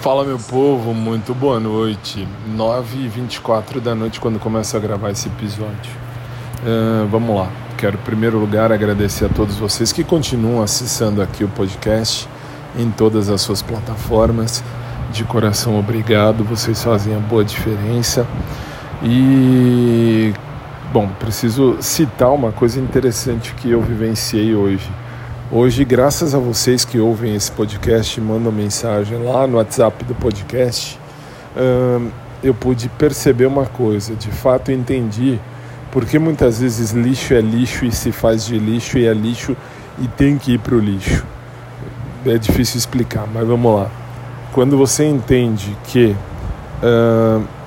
Fala meu povo, muito boa noite. 9h24 da noite quando começo a gravar esse episódio. Uh, vamos lá. Quero em primeiro lugar agradecer a todos vocês que continuam acessando aqui o podcast em todas as suas plataformas. De coração, obrigado. Vocês fazem a boa diferença. E bom, preciso citar uma coisa interessante que eu vivenciei hoje. Hoje, graças a vocês que ouvem esse podcast, mandam mensagem lá no WhatsApp do podcast, eu pude perceber uma coisa. De fato, entendi porque muitas vezes lixo é lixo e se faz de lixo e é lixo e tem que ir para o lixo. É difícil explicar, mas vamos lá. Quando você entende que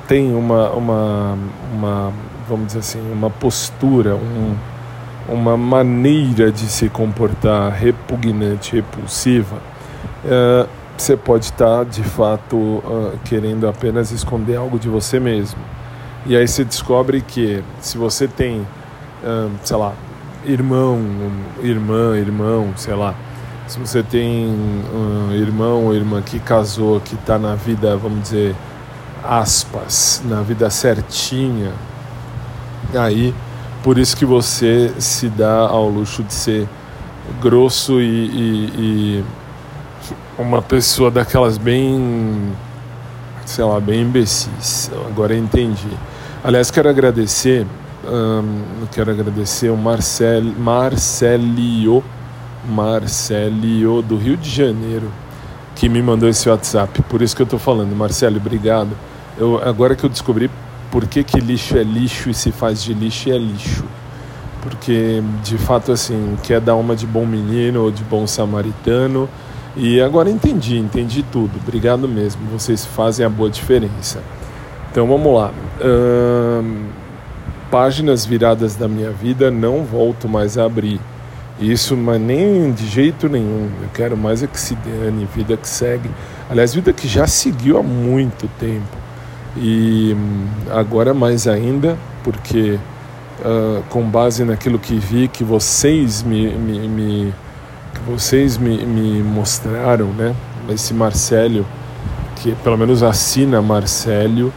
tem uma, uma, uma, vamos dizer assim, uma postura, um, uma maneira de se comportar repugnante, repulsiva, uh, você pode estar de fato uh, querendo apenas esconder algo de você mesmo. E aí você descobre que se você tem, uh, sei lá, irmão, irmã, irmão, sei lá, se você tem um irmão ou irmã que casou, que está na vida, vamos dizer, aspas, na vida certinha, aí por isso que você se dá ao luxo de ser grosso e, e, e uma pessoa daquelas bem, sei lá, bem imbecis. Agora entendi. Aliás, quero agradecer, quero agradecer o Marcel, Marcelio, Marcelio do Rio de Janeiro, que me mandou esse WhatsApp. Por isso que eu estou falando, Marcelo, obrigado. Eu, agora que eu descobri por que, que lixo é lixo e se faz de lixo é lixo. Porque, de fato, assim, quer dar uma de bom menino ou de bom samaritano. E agora entendi, entendi tudo. Obrigado mesmo. Vocês fazem a boa diferença. Então vamos lá. Hum, páginas viradas da minha vida não volto mais a abrir. Isso, mas nem de jeito nenhum. Eu quero mais é que se dane, vida que segue. Aliás, vida que já seguiu há muito tempo. E hum, agora mais ainda, porque uh, com base naquilo que vi que vocês me, me, me que vocês me, me mostraram, né? Esse Marcelo, que pelo menos assina Marcelo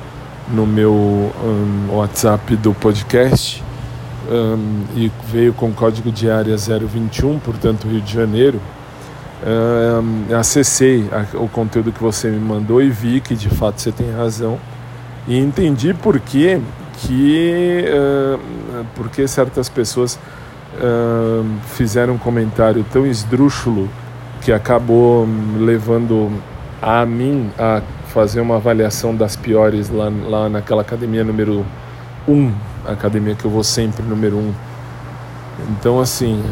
no meu um, WhatsApp do podcast um, e veio com código de área 021, portanto Rio de Janeiro. Um, acessei a, o conteúdo que você me mandou e vi que de fato você tem razão e entendi por que, que uh, porque certas pessoas uh, fizeram um comentário tão esdrúxulo que acabou levando a mim a fazer uma avaliação das piores lá, lá naquela academia número 1, um, academia que eu vou sempre número 1. Um. Então, assim,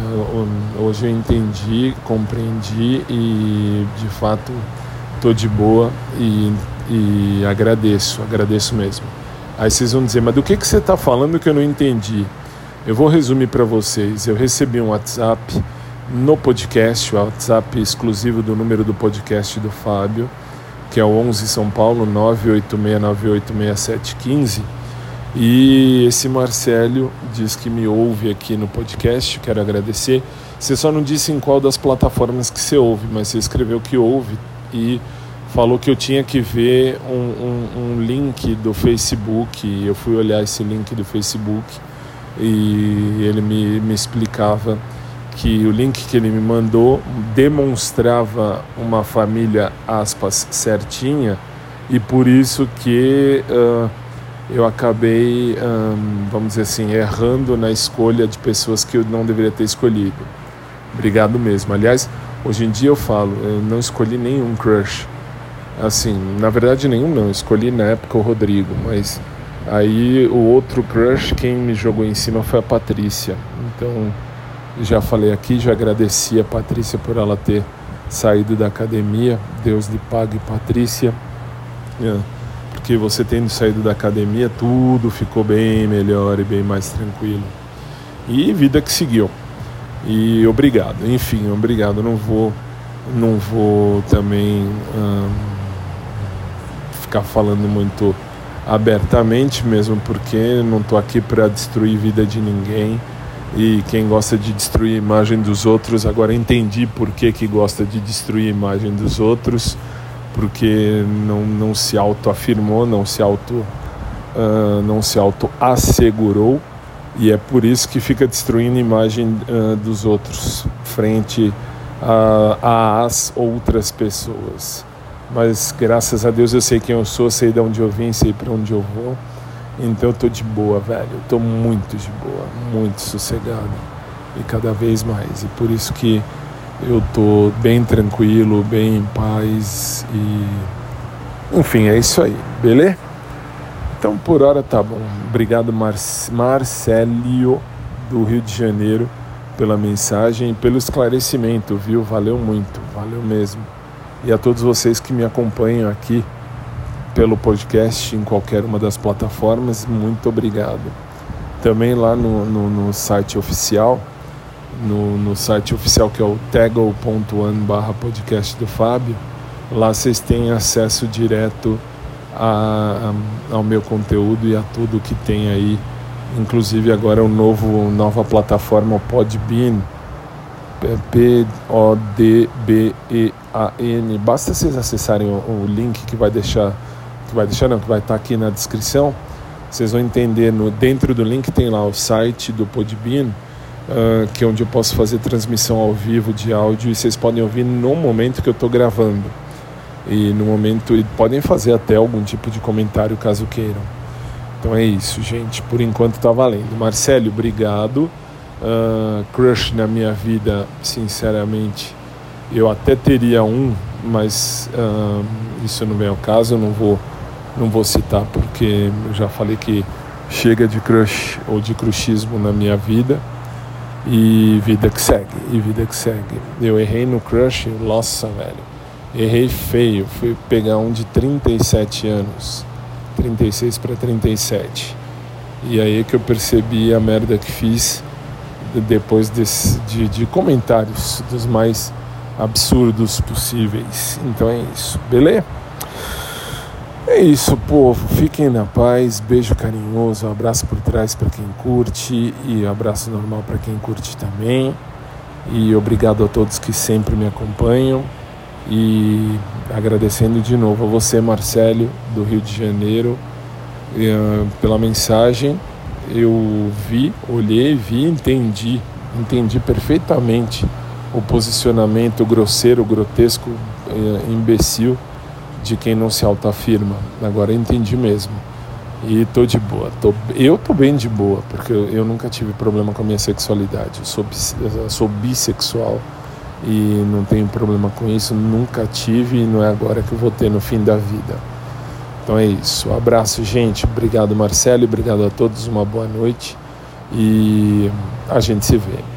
hoje eu entendi, compreendi e de fato estou de boa e e agradeço, agradeço mesmo. Aí vocês vão dizer, mas do que, que você está falando que eu não entendi? Eu vou resumir para vocês. Eu recebi um WhatsApp no podcast, o WhatsApp exclusivo do número do podcast do Fábio, que é o 11 São Paulo 986986715. E esse Marcelo diz que me ouve aqui no podcast, quero agradecer. Você só não disse em qual das plataformas que você ouve, mas você escreveu que ouve e falou que eu tinha que ver um, um, um, link do Facebook. Eu fui olhar esse link do Facebook e ele me, me explicava que o link que ele me mandou demonstrava uma família aspas certinha e por isso que uh, eu acabei um, vamos dizer assim errando na escolha de pessoas que eu não deveria ter escolhido obrigado mesmo aliás hoje em dia eu falo eu não escolhi nenhum crush Assim, na verdade nenhum não, escolhi na época o Rodrigo, mas aí o outro crush quem me jogou em cima foi a Patrícia. Então, já falei aqui, já agradeci a Patrícia por ela ter saído da academia. Deus lhe pague, Patrícia. É, porque você tendo saído da academia, tudo ficou bem melhor e bem mais tranquilo. E vida que seguiu. E obrigado, enfim, obrigado. Não vou, não vou também. Hum, ficar falando muito abertamente mesmo, porque não estou aqui para destruir vida de ninguém. E quem gosta de destruir a imagem dos outros, agora entendi por que, que gosta de destruir a imagem dos outros. porque não, não se autoafirmou, não se auto uh, não se auto assegurou e é por isso que fica destruindo a imagem uh, dos outros frente às outras pessoas. Mas graças a Deus eu sei quem eu sou, sei de onde eu vim, sei para onde eu vou. Então eu tô de boa, velho. Eu tô muito de boa, muito sossegado e cada vez mais. E por isso que eu tô bem tranquilo, bem em paz e enfim, é isso aí, beleza? Então por hora tá bom. Obrigado Mar Marcelio do Rio de Janeiro pela mensagem e pelo esclarecimento, viu? Valeu muito, valeu mesmo. E a todos vocês que me acompanham aqui pelo podcast em qualquer uma das plataformas, muito obrigado. Também lá no, no, no site oficial, no, no, site oficial que é o tego.one barra podcast do Fábio, lá vocês têm acesso direto a, a, ao meu conteúdo e a tudo que tem aí, inclusive agora o novo nova plataforma Podbean, P-O-D-B-E-A-N. Basta vocês acessarem o, o, link que vai deixar, que vai deixar não, que vai estar aqui na descrição. Vocês vão entender no dentro do link tem lá o site do Podbean. Uh, que é onde eu posso fazer transmissão ao vivo de áudio e vocês podem ouvir no momento que eu estou gravando e no momento e podem fazer até algum tipo de comentário caso queiram. Então é isso, gente. Por enquanto tá valendo. Marcelo, obrigado. Uh, crush na minha vida, sinceramente, eu até teria um, mas uh, isso não vem ao caso. Eu não vou, não vou citar porque eu já falei que chega de crush ou de crushismo na minha vida. E vida que segue, e vida que segue. Eu errei no crush, nossa, velho Errei feio, fui pegar um de 37 anos, 36 para 37. E aí que eu percebi a merda que fiz depois desse, de, de comentários dos mais absurdos possíveis. Então é isso, beleza? É isso, povo. Fiquem na paz. Beijo carinhoso. abraço por trás para quem curte e abraço normal para quem curte também. E obrigado a todos que sempre me acompanham. E agradecendo de novo a você, Marcelo, do Rio de Janeiro, eh, pela mensagem. Eu vi, olhei, vi, entendi, entendi perfeitamente o posicionamento grosseiro, grotesco, eh, imbecil de quem não se autoafirma. Agora entendi mesmo. E tô de boa. Tô, eu tô bem de boa, porque eu, nunca tive problema com a minha sexualidade. Eu sou, eu sou bissexual e não tenho problema com isso, nunca tive e não é agora que eu vou ter no fim da vida. Então é isso. Um abraço, gente. Obrigado, Marcelo. Obrigado a todos. Uma boa noite. E a gente se vê.